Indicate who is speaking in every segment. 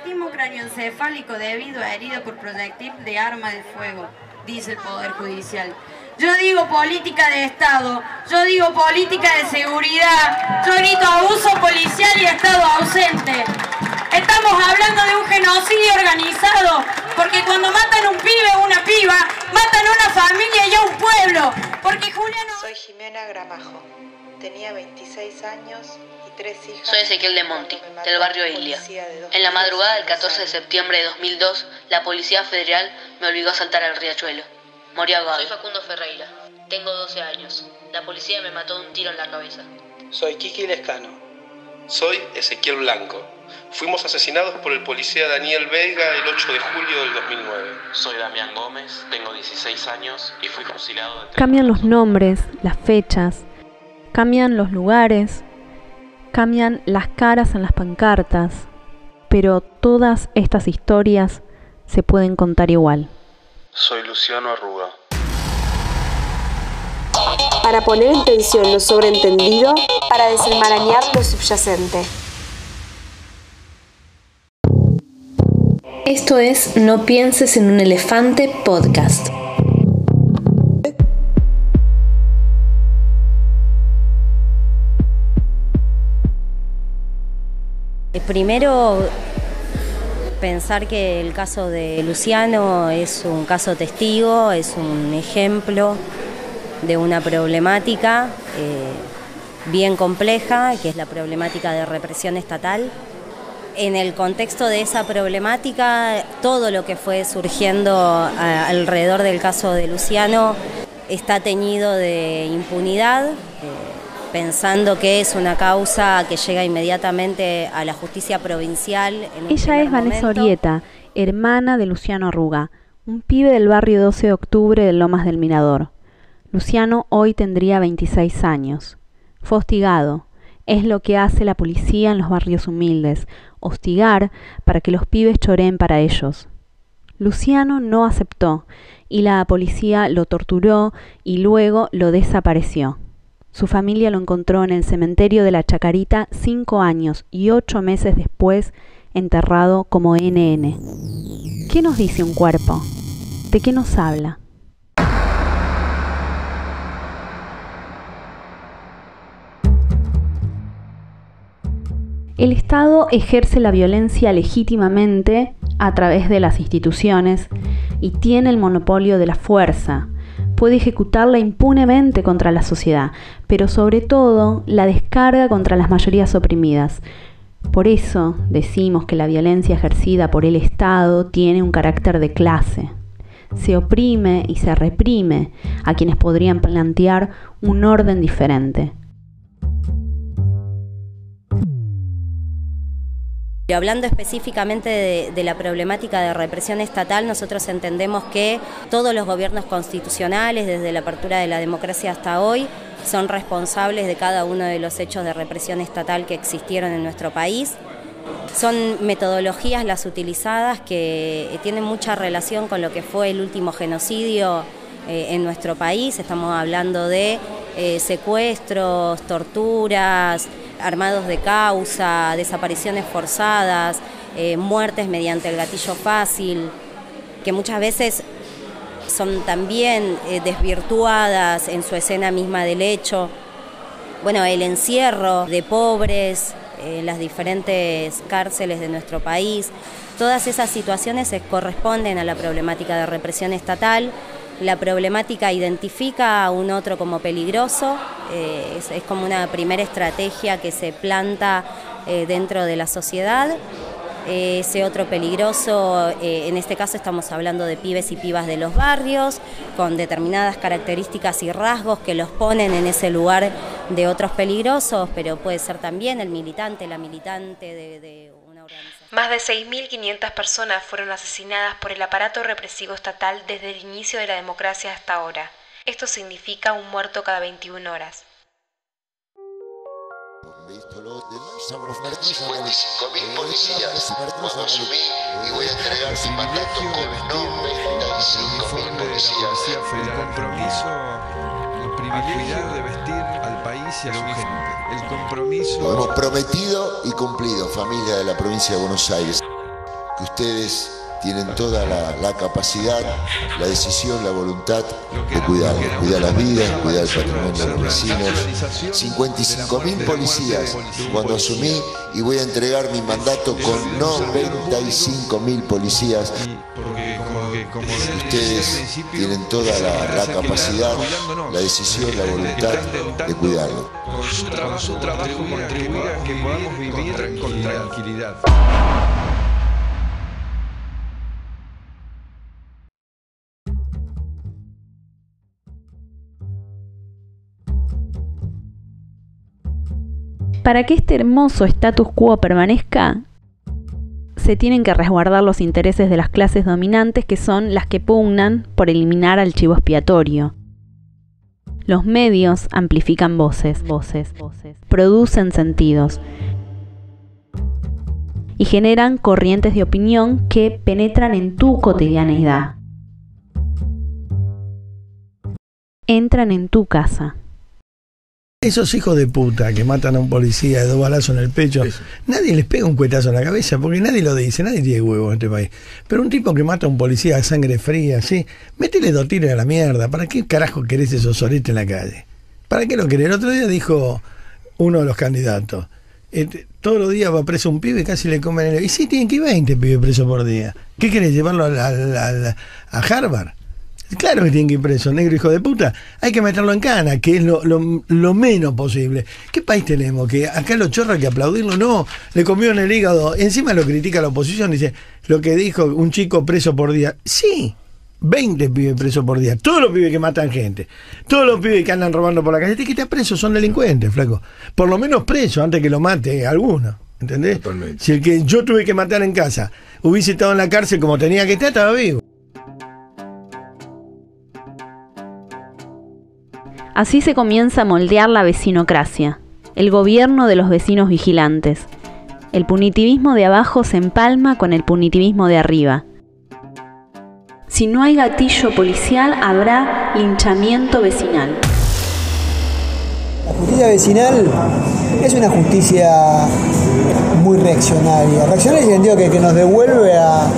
Speaker 1: traumatismo craneoencefálico debido a herida por proyectil de arma de fuego, dice el Poder Judicial. Yo digo política de Estado, yo digo política de seguridad, yo grito abuso policial y Estado ausente. Estamos hablando de un genocidio organizado, porque cuando matan un pibe o una piba, matan a una familia y a un pueblo. Porque Juliano...
Speaker 2: Soy Jimena Gramajo, tenía 26 años.
Speaker 3: Soy Ezequiel de Monti, del barrio Islia. En la madrugada del 14 de septiembre de 2002, la Policía Federal me obligó a saltar al riachuelo. Morí ahogado. Soy Facundo Ferreira, tengo 12 años. La policía me mató de un tiro en la cabeza.
Speaker 4: Soy Kiki Lescano.
Speaker 5: Soy Ezequiel Blanco. Fuimos asesinados por el policía Daniel Vega el 8 de julio del 2009.
Speaker 6: Soy Damián Gómez, tengo 16 años y fui fusilado de...
Speaker 7: Cambian los nombres, las fechas, cambian los lugares, cambian las caras en las pancartas, pero todas estas historias se pueden contar igual.
Speaker 5: Soy Luciano Arruga.
Speaker 8: Para poner en tensión lo sobreentendido, para desenmarañar lo subyacente.
Speaker 7: Esto es No pienses en un elefante podcast.
Speaker 9: Primero, pensar que el caso de Luciano es un caso testigo, es un ejemplo de una problemática eh, bien compleja, que es la problemática de represión estatal. En el contexto de esa problemática, todo lo que fue surgiendo alrededor del caso de Luciano está teñido de impunidad. Eh, pensando que es una causa que llega inmediatamente a la justicia provincial.
Speaker 7: Ella es Vanessa Orieta, hermana de Luciano Arruga, un pibe del barrio 12 de octubre de Lomas del Mirador. Luciano hoy tendría 26 años. Fue hostigado. Es lo que hace la policía en los barrios humildes, hostigar para que los pibes choreen para ellos. Luciano no aceptó y la policía lo torturó y luego lo desapareció. Su familia lo encontró en el cementerio de la Chacarita cinco años y ocho meses después enterrado como NN. ¿Qué nos dice un cuerpo? ¿De qué nos habla? El Estado ejerce la violencia legítimamente a través de las instituciones y tiene el monopolio de la fuerza, puede ejecutarla impunemente contra la sociedad, pero sobre todo la descarga contra las mayorías oprimidas. Por eso decimos que la violencia ejercida por el Estado tiene un carácter de clase. Se oprime y se reprime a quienes podrían plantear un orden diferente.
Speaker 9: Hablando específicamente de, la problemática de represión estatal, nosotros entendemos que todos los gobiernos constitucionales, desde la apertura de la democracia hasta hoy, son responsables de cada uno de los hechos de represión estatal que existieron en nuestro país. Son metodologías las utilizadas que tienen mucha relación con lo que fue el último genocidio eh, en nuestro país. Estamos hablando de eh, secuestros, torturas, armados de causa, desapariciones forzadas, eh, muertes mediante el gatillo fácil, que muchas veces son también eh, desvirtuadas en su escena misma del hecho. Bueno, el encierro de pobres en las diferentes cárceles de nuestro país, todas esas situaciones corresponden a la problemática de represión estatal la problemática identifica a un otro como peligroso, eh, es, como una primera estrategia que se planta eh, dentro de la sociedad. ese otro peligroso, eh, en este caso estamos hablando de pibes y pibas de los barrios, con determinadas características y rasgos que los ponen en ese lugar de otros peligrosos, pero puede ser también el militante, la militante de organización.
Speaker 8: Más de 6.500 personas fueron asesinadas por el aparato represivo estatal desde el inicio de la democracia hasta ahora. Esto significa un muerto cada 21 horas.
Speaker 10: 55.000 policías. Cuando asumí y voy a entregar mi mandato con nombre, 35.000 policías.
Speaker 11: El compromiso, el privilegio de vestir a su gente. El compromiso.
Speaker 10: Lo hemos prometido y cumplido, familia de la provincia de Buenos Aires. que ustedes tienen toda la, capacidad, la decisión, la voluntad de cuidar, cuidar las vidas, cuidar el patrimonio de los vecinos. 55 mil policías cuando asumí y voy a entregar mi mandato con 95 mil policías. Ustedes tienen toda la, capacidad, la decisión, la voluntad de cuidarlo.
Speaker 11: Con su podamos vivir con tranquilidad.
Speaker 7: Para que este hermoso status quo permanezca, se tienen que resguardar los intereses de las clases dominantes que son las que pugnan por eliminar al chivo expiatorio. Los medios amplifican voces, voces, voces, producen sentidos y generan corrientes de opinión que penetran en tu cotidianeidad. Entran en tu casa.
Speaker 12: Esos hijos de puta que matan a un policía de dos balazos en el pecho, nadie les pega un cuetazo en la cabeza porque nadie lo dice, nadie tiene huevo en este país. Pero un tipo que mata a un policía a sangre fría, ¿sí? Métele dos tiros a la mierda. ¿Para qué carajo querés esos soletes en la calle? ¿Para qué lo querés? El otro día dijo uno de los candidatos. Este, todos los días va preso un pibe y casi le comen el... Y sí, tienen que ir 20 pibes presos por día. ¿Qué querés? ¿Llevarlo a Harvard? Claro que tiene que ir preso, negro hijo de puta. Hay que meterlo en cana, que es lo, lo, menos posible. ¿Qué país tenemos? Que acá los chorros hay que aplaudirlo. No, le comió en el hígado. Encima lo critica la oposición. Dice, lo que dijo un chico preso por día. Sí, 20 pibes presos por día. Todos los pibes que matan gente. Todos los pibes que andan robando por la calle. que estar preso son delincuentes, flaco. Por lo menos preso antes que lo mate alguno. ¿Entendés? Si el que yo tuve que matar en casa hubiese estado en la cárcel como tenía que estar, estaba vivo.
Speaker 7: Así se comienza a moldear la vecinocracia, el gobierno de los vecinos vigilantes. El punitivismo de abajo se empalma con el punitivismo de arriba. Si no hay gatillo policial, habrá linchamiento vecinal.
Speaker 13: La justicia vecinal es una justicia muy reaccionaria. Reaccionaria en el sentido que, que nos devuelve a,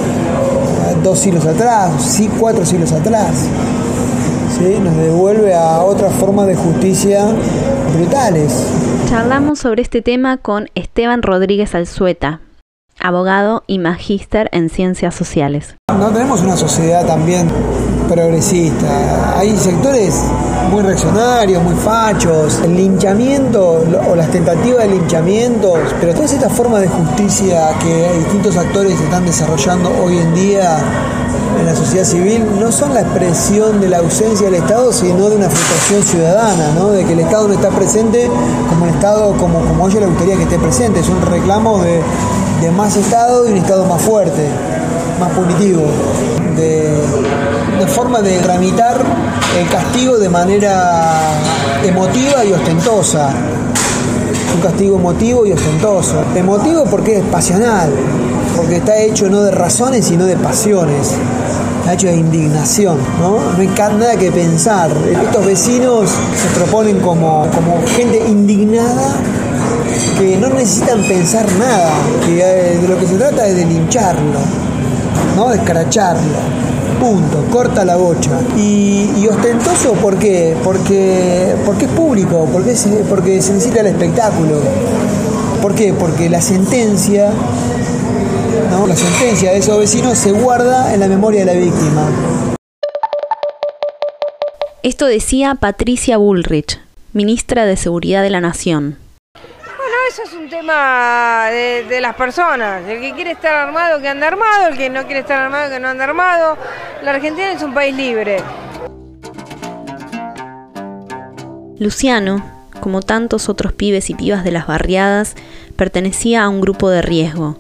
Speaker 13: dos siglos atrás, sí, cuatro siglos atrás nos devuelve a otra forma de justicia brutales.
Speaker 7: Charlamos sobre este tema con Esteban Rodríguez Alzueta, abogado y magíster en ciencias sociales.
Speaker 13: No tenemos una sociedad también progresista. Hay sectores muy reaccionarios, muy fachos, el linchamiento o las tentativas de linchamientos, pero todas estas formas de justicia que distintos actores están desarrollando hoy en día en la sociedad civil no son la expresión de la ausencia del Estado, sino de una frustración ciudadana, ¿no? de que el Estado no está presente como el Estado, como, como ellos le gustaría que esté presente. Es un reclamo de, más Estado y un Estado más fuerte, más punitivo, de, de forma de tramitar el castigo de manera emotiva y ostentosa un castigo emotivo y ostentoso. Emotivo porque es pasional, porque está hecho no de razones, sino de pasiones. Está hecho de indignación, ¿no? No hay nada que pensar. Estos vecinos se proponen como, como gente indignada que no necesitan pensar nada, que eh, de lo que se trata es de lincharlo, ¿no? De escracharlo punto, corta la bocha. Y, ostentoso, ¿por qué? Porque, porque es público, porque, porque se necesita el espectáculo. ¿Por qué? Porque la sentencia, ¿no? la sentencia de esos vecinos se guarda en la memoria de la víctima.
Speaker 7: Esto decía Patricia Bullrich, ministra de Seguridad de la Nación
Speaker 14: eso es un tema de, las personas. El que quiere estar armado, que anda armado. El que no quiere estar armado, que no anda armado. La Argentina es un país libre.
Speaker 7: Luciano, como tantos otros pibes y pibas de las barriadas, pertenecía a un grupo de riesgo.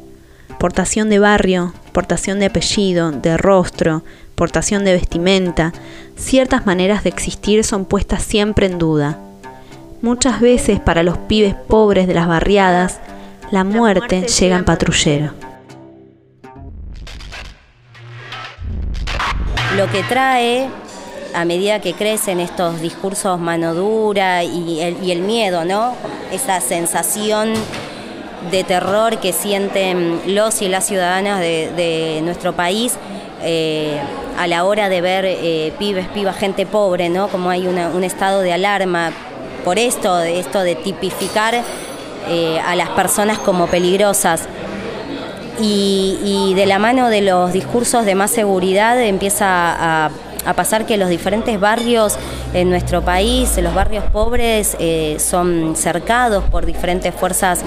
Speaker 7: Portación de barrio, portación de apellido, de rostro, portación de vestimenta, ciertas maneras de existir son puestas siempre en duda. Muchas veces para los pibes pobres de las barriadas, la muerte llega en patrullero.
Speaker 9: Lo que trae a medida que crecen estos discursos mano dura y el, miedo, ¿no? Esa sensación de terror que sienten los y las ciudadanas de, nuestro país eh, a la hora de ver eh, pibes, pibas, gente pobre, ¿no? Como hay un estado de alarma por esto, esto de tipificar eh, a las personas como peligrosas. Y, de la mano de los discursos de más seguridad empieza a, pasar que los diferentes barrios en nuestro país, los barrios pobres, eh, son cercados por diferentes fuerzas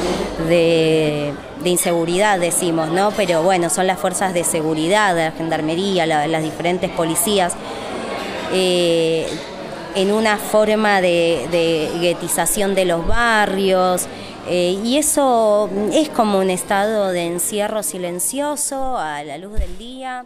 Speaker 9: de, inseguridad, decimos, ¿no? Pero bueno, son las fuerzas de seguridad, la gendarmería, las diferentes policías. Eh, en una forma de, de guetización de los barrios, eh, y eso es como un estado de encierro silencioso a la luz del día.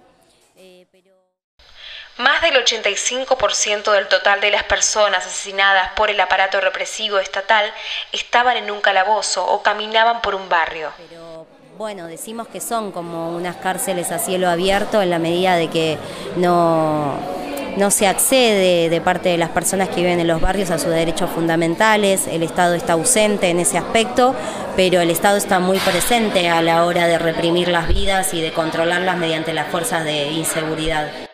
Speaker 8: Más del 85% del total de las personas asesinadas por el aparato represivo estatal estaban en un calabozo o caminaban por un barrio.
Speaker 9: Pero bueno, decimos que son como unas cárceles a cielo abierto en la medida de que no no se accede de parte de las personas que viven en los barrios a sus derechos fundamentales, el Estado está ausente en ese aspecto, pero el Estado está muy presente a la hora de reprimir las vidas y de controlarlas mediante las fuerzas de inseguridad.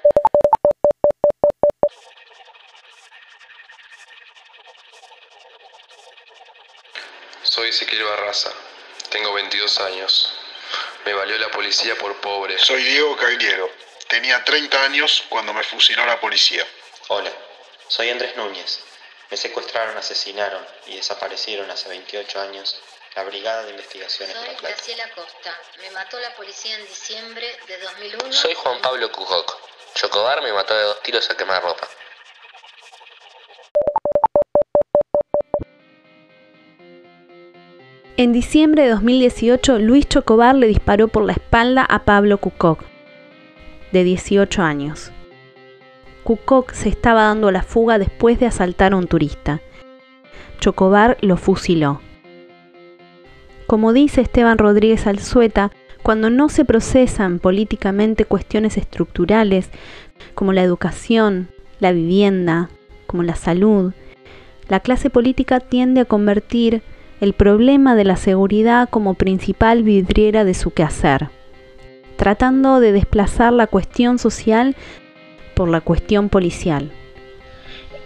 Speaker 5: Soy Ezequiel Barraza, tengo 22 años. Me valió la policía por pobre.
Speaker 15: Soy Diego Cagliero, Tenía 30 años cuando me fusiló la policía.
Speaker 16: Hola, soy Andrés Núñez. Me secuestraron, asesinaron y desaparecieron hace 28 años la Brigada de Investigaciones
Speaker 17: Soy Graciela Costa. Me mató la policía en diciembre de 2001.
Speaker 18: Soy Juan Pablo Cujoc. Chocobar me mató de dos tiros a quemar ropa.
Speaker 7: En diciembre de 2018, Luis Chocobar le disparó por la espalda a Pablo Cucoc, de 18 años. Kukok se estaba dando la fuga después de asaltar a un turista. Chocobar lo fusiló. Como dice Esteban Rodríguez Alzueta, cuando no se procesan políticamente cuestiones estructurales como la educación, la vivienda, como la salud, la clase política tiende a convertir el problema de la seguridad como principal vidriera de su quehacer tratando de desplazar la cuestión social por la cuestión policial.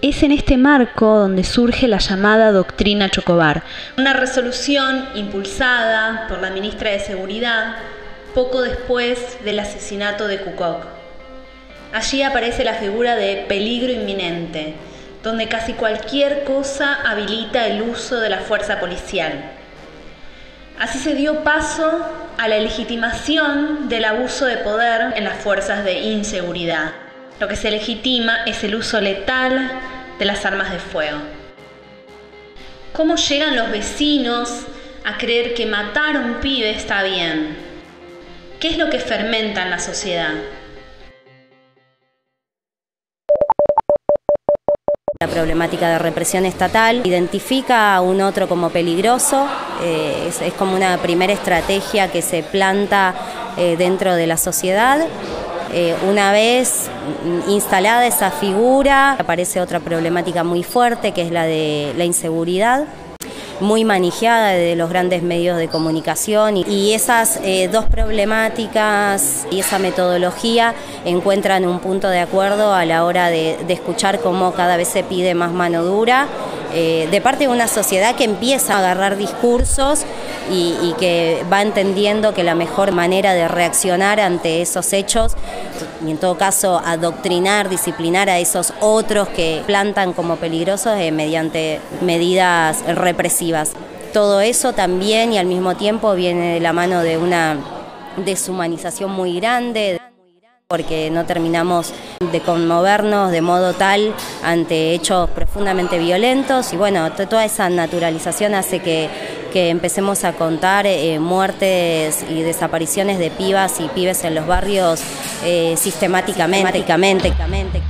Speaker 7: Es en este marco donde surge la llamada doctrina Chocobar, una resolución impulsada por la ministra de Seguridad poco después del asesinato de Kukok. Allí aparece la figura de peligro inminente, donde casi cualquier cosa habilita el uso de la fuerza policial. Así se dio paso a la legitimación del abuso de poder en las fuerzas de inseguridad. Lo que se legitima es el uso letal de las armas de fuego. ¿Cómo llegan los vecinos a creer que matar a un pibe está bien? ¿Qué es lo que fermenta en la sociedad?
Speaker 9: Problemática de represión estatal. Identifica a un otro como peligroso, eh, es, como una primera estrategia que se planta eh, dentro de la sociedad. Eh, una vez instalada esa figura, aparece otra problemática muy fuerte que es la de la inseguridad muy manejada de los grandes medios de comunicación y, esas eh, dos problemáticas y esa metodología encuentran un punto de acuerdo a la hora de, escuchar cómo cada vez se pide más mano dura eh, de parte de una sociedad que empieza a agarrar discursos y, que va entendiendo que la mejor manera de reaccionar ante esos hechos y en todo caso adoctrinar, disciplinar a esos otros que plantan como peligrosos eh, mediante medidas represivas. Todo eso también y al mismo tiempo viene de la mano de una deshumanización muy grande porque no terminamos de conmovernos de modo tal ante hechos profundamente violentos y bueno, toda esa naturalización hace que, empecemos a contar eh, muertes y desapariciones de pibas y pibes en los barrios eh, sistemáticamente. sistemáticamente.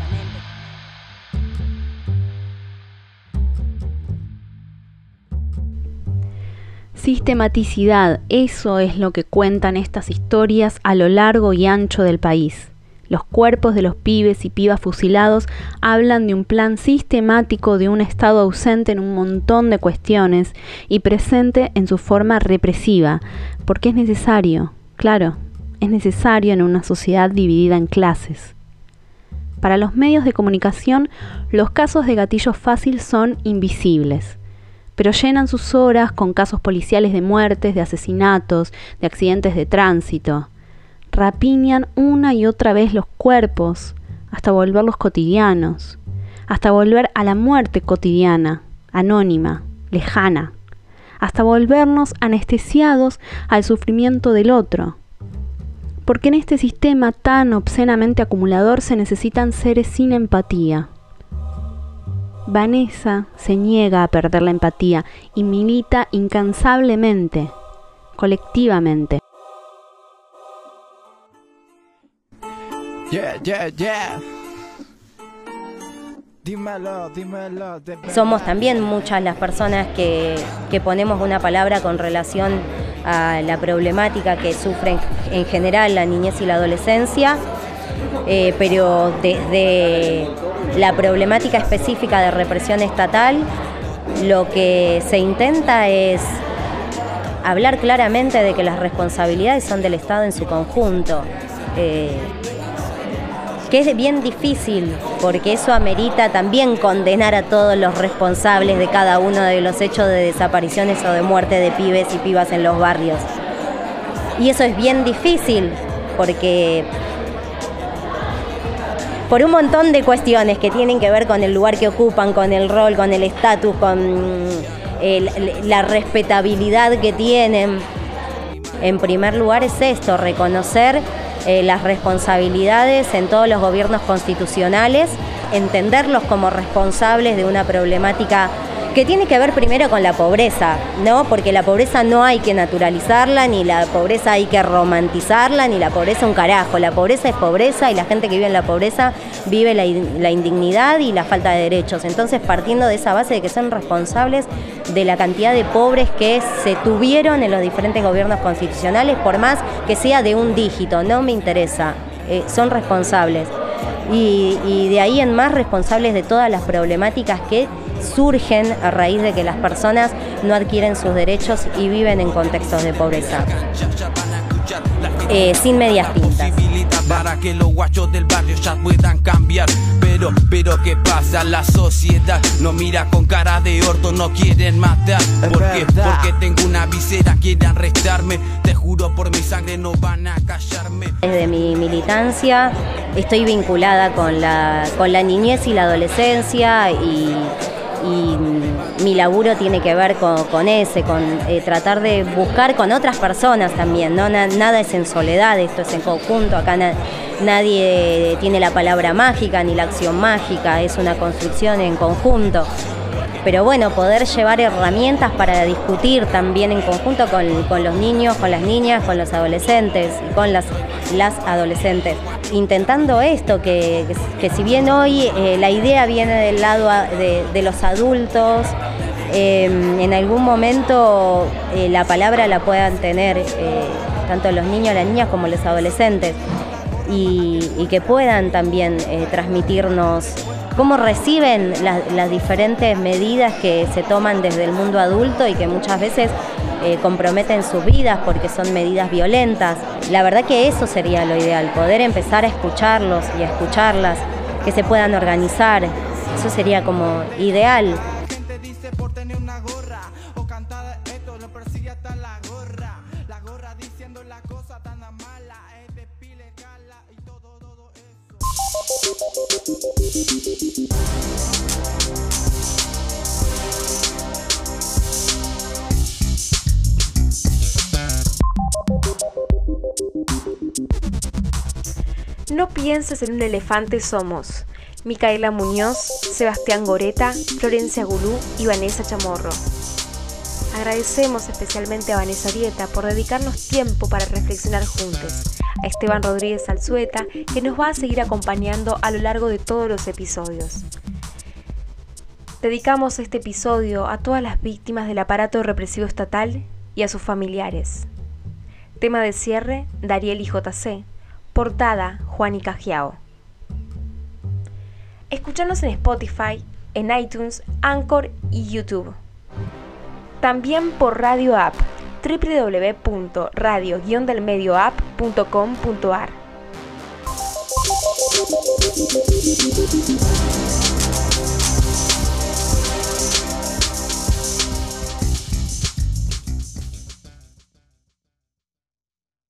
Speaker 7: Sistematicidad, eso es lo que cuentan estas historias a lo largo y ancho del país. Los cuerpos de los pibes y pibas fusilados hablan de un plan sistemático de un Estado ausente en un montón de cuestiones y presente en su forma represiva, porque es necesario, claro, es necesario en una sociedad dividida en clases. Para los medios de comunicación, los casos de gatillo fácil son invisibles, pero llenan sus horas con casos policiales de muertes, de asesinatos, de accidentes de tránsito rapiñan una y otra vez los cuerpos hasta volverlos cotidianos, hasta volver a la muerte cotidiana, anónima, lejana, hasta volvernos anestesiados al sufrimiento del otro. Porque en este sistema tan obscenamente acumulador se necesitan seres sin empatía. Vanessa se niega a perder la empatía y milita incansablemente, colectivamente,
Speaker 9: Somos también muchas las personas que, ponemos una palabra con relación a la problemática que sufren en general la niñez y la adolescencia, eh, pero desde la problemática específica de represión estatal, lo que se intenta es hablar claramente de que las responsabilidades son del Estado en su conjunto. Eh, que es bien difícil, porque eso amerita también condenar a todos los responsables de cada uno de los hechos de desapariciones o de muerte de pibes y pibas en los barrios. Y eso es bien difícil, porque por un montón de cuestiones que tienen que ver con el lugar que ocupan, con el rol, con el estatus, con la respetabilidad que tienen. En primer lugar es esto, reconocer eh, las responsabilidades en todos los gobiernos constitucionales, entenderlos como responsables de una problemática que tiene que ver primero con la pobreza, ¿no? Porque la pobreza no hay que naturalizarla, ni la pobreza hay que romantizarla, ni la pobreza un carajo. La pobreza es pobreza y la gente que vive en la pobreza vive la, indignidad y la falta de derechos. Entonces, partiendo de esa base de que son responsables de la cantidad de pobres que se tuvieron en los diferentes gobiernos constitucionales, por más que sea de un dígito, no me interesa, eh, son responsables. Y de ahí en más responsables de todas las problemáticas que surgen a raíz de que las personas no adquieren sus derechos y viven en contextos de pobreza. Eh, sin medias tintas.
Speaker 19: Para que los guachos del barrio ya puedan cambiar. Pero, pero ¿qué pasa? La sociedad no mira con cara de orto, no quieren matar. Porque, porque tengo una visera, quieren arrestarme. Te juro por mi sangre no van a callarme.
Speaker 9: Desde mi militancia estoy vinculada con la, con la niñez y la adolescencia y y mi laburo tiene que ver con, ese, con eh, tratar de buscar con otras personas también, ¿no? nada es en soledad, esto es en conjunto, acá nadie tiene la palabra mágica ni la acción mágica, es una construcción en conjunto. Pero bueno, poder llevar herramientas para discutir también en conjunto con, los niños, con las niñas, con los adolescentes y con las, las adolescentes. Intentando esto, que, si bien hoy eh, la idea viene del lado de, los adultos, em, en algún momento eh, la palabra la puedan tener eh, tanto los niños, las niñas como los adolescentes y, que puedan también transmitirnos cómo reciben las diferentes medidas que se toman desde el mundo adulto y que muchas veces eh, comprometen sus vidas porque son medidas violentas. La verdad que eso sería lo ideal, poder empezar a escucharlos y a escucharlas, que se puedan organizar, eso sería como ideal.
Speaker 8: No pienses en un elefante somos. Micaela Muñoz, Sebastián Goreta, Florencia Gulú y Vanessa Chamorro. Agradecemos especialmente a Vanessa Dieta por dedicarnos tiempo para reflexionar juntos, a Esteban Rodríguez Alzueta, que nos va a seguir acompañando a lo largo de todos los episodios. Dedicamos este episodio a todas las víctimas del aparato represivo estatal y a sus familiares. Tema de cierre, Dariel y JC Portada Juan Cajiao. Escuchanos en Spotify, en iTunes, Anchor y YouTube. También por Radio App www.radio-delmedioapp.com.ar